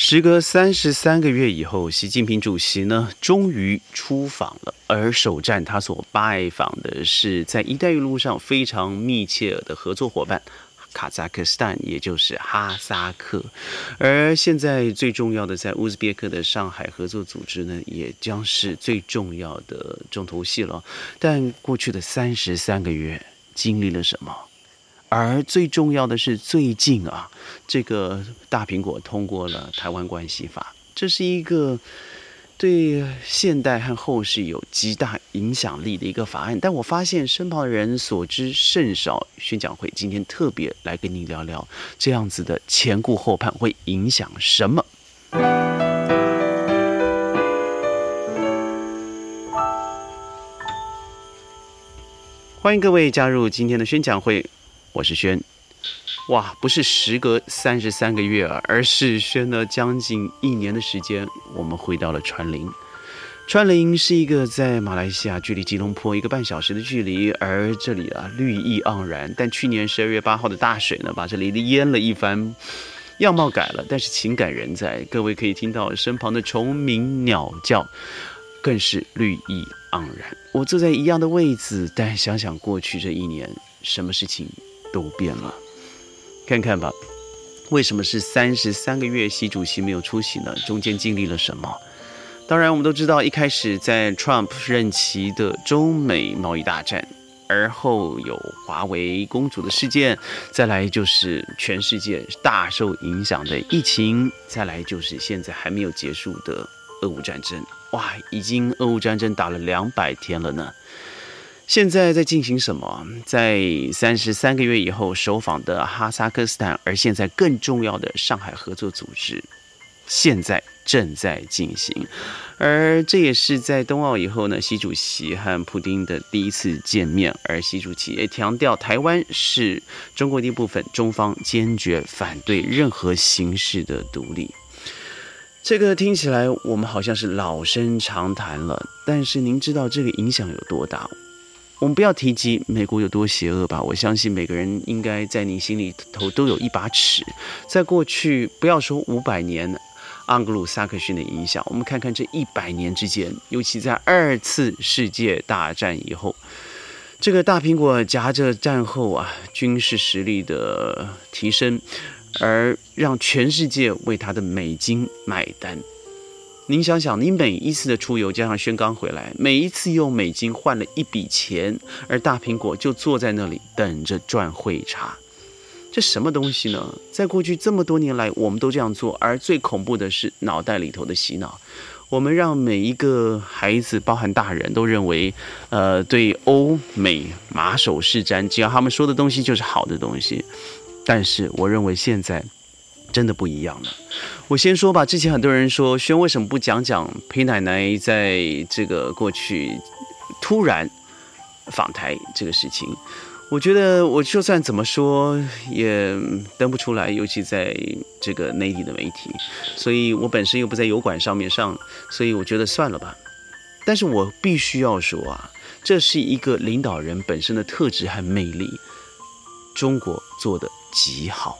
时隔三十三个月以后，习近平主席呢终于出访了。而首站他所拜访的是在“一带一路”上非常密切的合作伙伴——卡扎克斯坦，也就是哈萨克。而现在最重要的，在乌兹别克的上海合作组织呢，也将是最重要的重头戏了。但过去的三十三个月经历了什么？而最重要的是，最近啊，这个大苹果通过了《台湾关系法》，这是一个对现代和后世有极大影响力的一个法案。但我发现身旁的人所知甚少。宣讲会今天特别来跟你聊聊，这样子的前顾后盼会影响什么？欢迎各位加入今天的宣讲会。我是轩，哇，不是时隔三十三个月啊，而是轩了将近一年的时间，我们回到了川林。川林是一个在马来西亚距离吉隆坡一个半小时的距离，而这里啊绿意盎然。但去年十二月八号的大水呢，把这里的淹了一番，样貌改了，但是情感仍在。各位可以听到身旁的虫鸣鸟叫，更是绿意盎然。我坐在一样的位置，但想想过去这一年，什么事情？都变了，看看吧，为什么是三十三个月习主席没有出席呢？中间经历了什么？当然，我们都知道，一开始在 Trump 任期的中美贸易大战，而后有华为公主的事件，再来就是全世界大受影响的疫情，再来就是现在还没有结束的俄乌战争。哇，已经俄乌战争打了两百天了呢。现在在进行什么？在三十三个月以后首访的哈萨克斯坦，而现在更重要的上海合作组织，现在正在进行。而这也是在冬奥以后呢，习主席和普京的第一次见面。而习主席也强调，台湾是中国的一部分，中方坚决反对任何形式的独立。这个听起来我们好像是老生常谈了，但是您知道这个影响有多大？我们不要提及美国有多邪恶吧，我相信每个人应该在你心里头都有一把尺。在过去，不要说五百年，盎格鲁撒克逊的影响，我们看看这一百年之间，尤其在二次世界大战以后，这个大苹果夹着战后啊军事实力的提升，而让全世界为它的美金买单。您想想，你每一次的出游加上宣刚回来，每一次用美金换了一笔钱，而大苹果就坐在那里等着赚汇差，这什么东西呢？在过去这么多年来，我们都这样做，而最恐怖的是脑袋里头的洗脑，我们让每一个孩子，包含大人都认为，呃，对欧美马首是瞻，只要他们说的东西就是好的东西。但是我认为现在。真的不一样了。我先说吧，之前很多人说轩为什么不讲讲裴奶奶在这个过去突然访台这个事情？我觉得我就算怎么说也登不出来，尤其在这个内地的媒体。所以我本身又不在油管上面上，所以我觉得算了吧。但是我必须要说啊，这是一个领导人本身的特质和魅力，中国做的极好。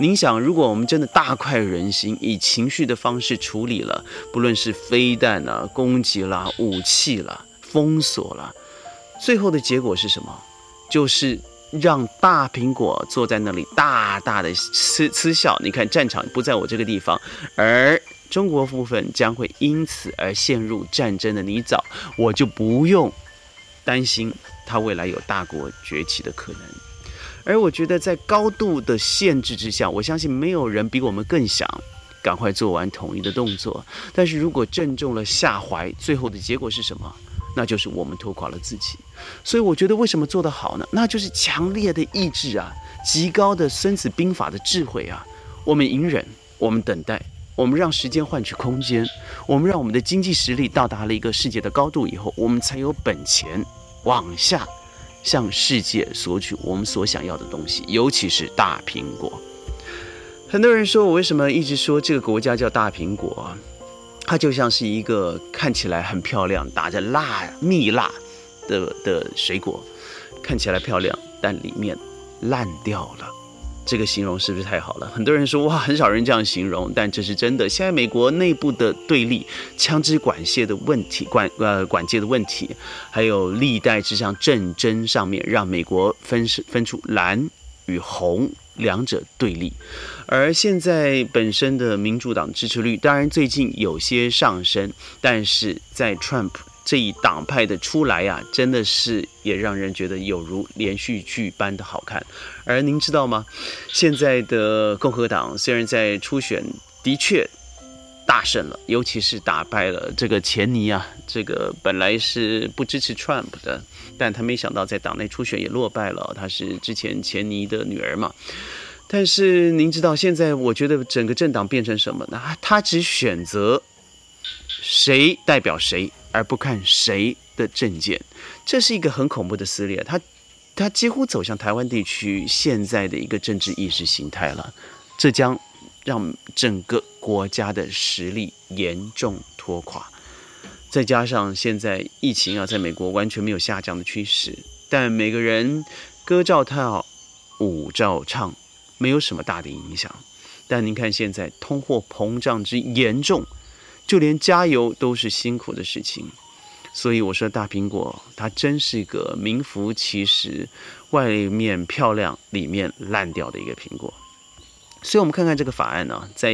您想，如果我们真的大快人心，以情绪的方式处理了，不论是飞弹啊、攻击啦、武器啦、封锁啦，最后的结果是什么？就是让大苹果坐在那里大大的嗤嗤笑。你看，战场不在我这个地方，而中国部分将会因此而陷入战争的泥沼，我就不用担心它未来有大国崛起的可能。而我觉得，在高度的限制之下，我相信没有人比我们更想赶快做完统一的动作。但是如果正中了下怀，最后的结果是什么？那就是我们拖垮了自己。所以我觉得，为什么做得好呢？那就是强烈的意志啊，极高的《孙子兵法》的智慧啊。我们隐忍，我们等待，我们让时间换取空间，我们让我们的经济实力到达了一个世界的高度以后，我们才有本钱往下。向世界索取我们所想要的东西，尤其是大苹果。很多人说我为什么一直说这个国家叫大苹果？它就像是一个看起来很漂亮、打着蜡蜜蜡的的水果，看起来漂亮，但里面烂掉了。这个形容是不是太好了？很多人说哇，很少人这样形容，但这是真的。现在美国内部的对立、枪支管线的问题、管呃管界的问题，还有历代之上战争上面，让美国分分出蓝与红两者对立。而现在本身的民主党支持率，当然最近有些上升，但是在 Trump。这一党派的出来呀，真的是也让人觉得有如连续剧般的好看。而您知道吗？现在的共和党虽然在初选的确大胜了，尤其是打败了这个钱尼啊，这个本来是不支持 Trump 的，但他没想到在党内初选也落败了。他是之前钱尼的女儿嘛。但是您知道现在我觉得整个政党变成什么呢？他只选择谁代表谁。而不看谁的证件，这是一个很恐怖的撕裂。它，它几乎走向台湾地区现在的一个政治意识形态了。这将让整个国家的实力严重拖垮。再加上现在疫情啊，在美国完全没有下降的趋势，但每个人歌照跳，舞照唱，没有什么大的影响。但您看现在通货膨胀之严重。就连加油都是辛苦的事情，所以我说大苹果它真是个名副其实，外面漂亮，里面烂掉的一个苹果。所以，我们看看这个法案呢，在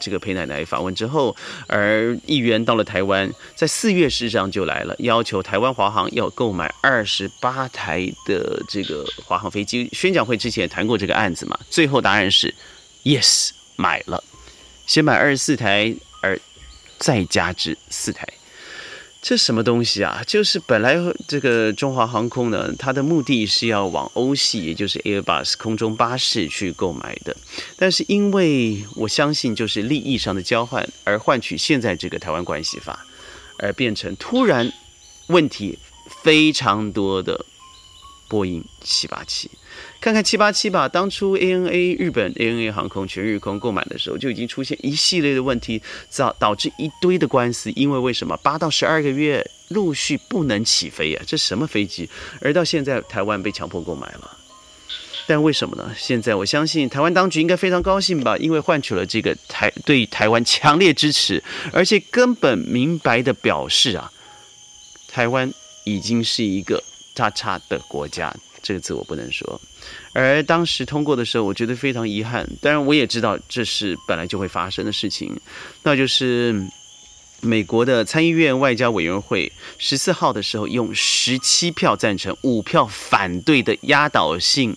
这个裴奶奶访问之后，而议员到了台湾，在四月事实上就来了，要求台湾华航要购买二十八台的这个华航飞机。宣讲会之前谈过这个案子嘛？最后答案是 yes，买了，先买二十四台，再加之四台，这什么东西啊？就是本来这个中华航空呢，它的目的是要往欧系，也就是 Airbus 空中巴士去购买的。但是因为我相信，就是利益上的交换，而换取现在这个台湾关系法，而变成突然问题非常多的波音七八七。看看七八七吧，当初 ANA 日本 ANA 航空全日空购买的时候，就已经出现一系列的问题，导导致一堆的官司。因为为什么八到十二个月陆续不能起飞呀？这什么飞机？而到现在台湾被强迫购买了，但为什么呢？现在我相信台湾当局应该非常高兴吧，因为换取了这个台对台湾强烈支持，而且根本明白的表示啊，台湾已经是一个叉叉的国家。这个字我不能说。而当时通过的时候，我觉得非常遗憾。当然，我也知道这是本来就会发生的事情，那就是美国的参议院外交委员会十四号的时候，用十七票赞成、五票反对的压倒性。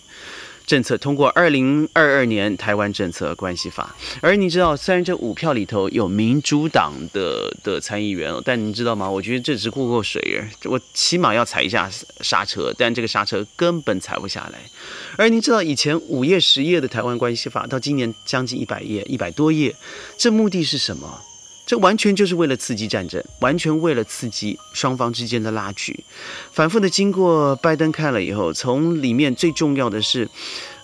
政策通过二零二二年台湾政策关系法，而你知道，虽然这五票里头有民主党的的参议员，但你知道吗？我觉得这只过过水，我起码要踩一下刹车，但这个刹车根本踩不下来。而你知道，以前五页十页的台湾关系法，到今年将近一百页，一百多页，这目的是什么？这完全就是为了刺激战争，完全为了刺激双方之间的拉锯。反复的经过拜登看了以后，从里面最重要的是，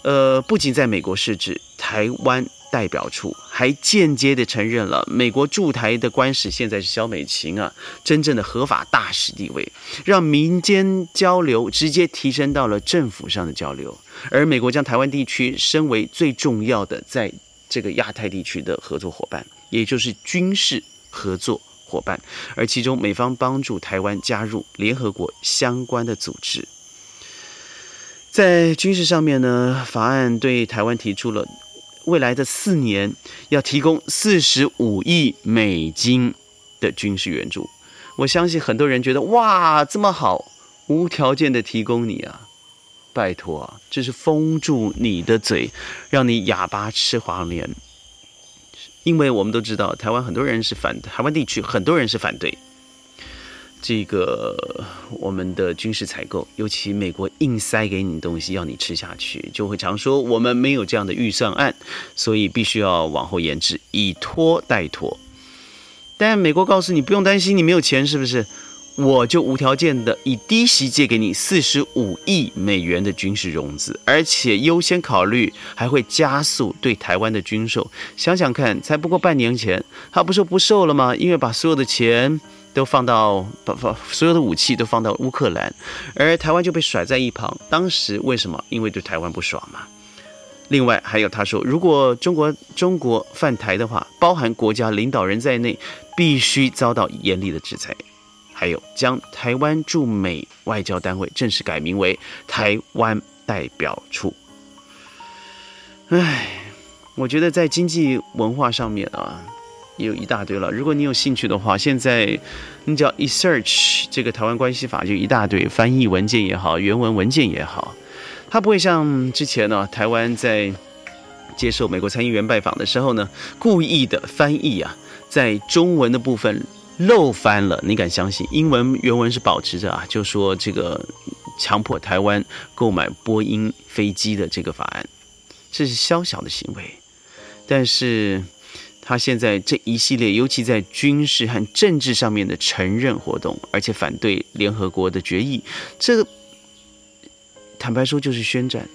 呃，不仅在美国设置台湾代表处，还间接的承认了美国驻台的官使现在是萧美琴啊，真正的合法大使地位，让民间交流直接提升到了政府上的交流。而美国将台湾地区升为最重要的在这个亚太地区的合作伙伴。也就是军事合作伙伴，而其中美方帮助台湾加入联合国相关的组织。在军事上面呢，法案对台湾提出了未来的四年要提供四十五亿美金的军事援助。我相信很多人觉得哇，这么好，无条件的提供你啊，拜托啊，这是封住你的嘴，让你哑巴吃黄连。因为我们都知道，台湾很多人是反台湾地区，很多人是反对这个我们的军事采购，尤其美国硬塞给你东西要你吃下去，就会常说我们没有这样的预算案，所以必须要往后延迟，以拖代拖。但美国告诉你不用担心，你没有钱是不是？我就无条件的以低息借给你四十五亿美元的军事融资，而且优先考虑还会加速对台湾的军售。想想看，才不过半年前，他不说不售了吗？因为把所有的钱都放到把把所有的武器都放到乌克兰，而台湾就被甩在一旁。当时为什么？因为对台湾不爽嘛。另外还有他说，如果中国中国犯台的话，包含国家领导人在内，必须遭到严厉的制裁。还有将台湾驻美外交单位正式改名为台湾代表处。唉，我觉得在经济文化上面啊，也有一大堆了。如果你有兴趣的话，现在你只要一 search 这个台湾关系法，就一大堆翻译文件也好，原文文件也好，它不会像之前呢，台湾在接受美国参议员拜访的时候呢，故意的翻译啊，在中文的部分。漏翻了，你敢相信？英文原文是保持着啊，就说这个强迫台湾购买波音飞机的这个法案，这是宵小的行为。但是他现在这一系列，尤其在军事和政治上面的承认活动，而且反对联合国的决议，这个坦白说就是宣战。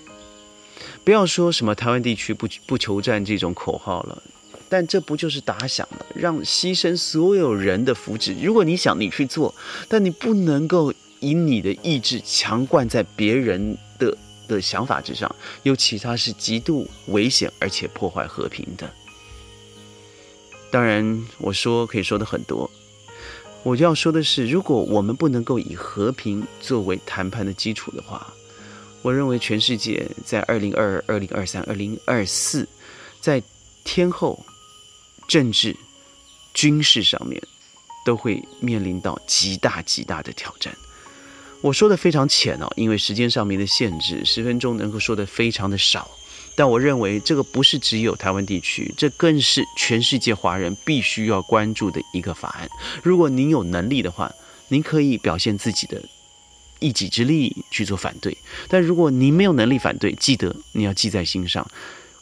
不要说什么台湾地区不不求战这种口号了。但这不就是打响了，让牺牲所有人的福祉？如果你想你去做，但你不能够以你的意志强灌在别人的的想法之上，尤其他是极度危险而且破坏和平的。当然，我说可以说的很多，我就要说的是，如果我们不能够以和平作为谈判的基础的话，我认为全世界在二零二二、二零二三、二零二四，在天后。政治、军事上面都会面临到极大极大的挑战。我说的非常浅哦，因为时间上面的限制，十分钟能够说的非常的少。但我认为这个不是只有台湾地区，这更是全世界华人必须要关注的一个法案。如果您有能力的话，您可以表现自己的一己之力去做反对。但如果您没有能力反对，记得你要记在心上。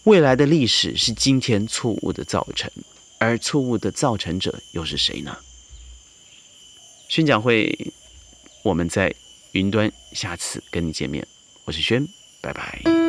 未来的历史是今天错误的造成，而错误的造成者又是谁呢？宣讲会，我们在云端下次跟你见面，我是轩，拜拜。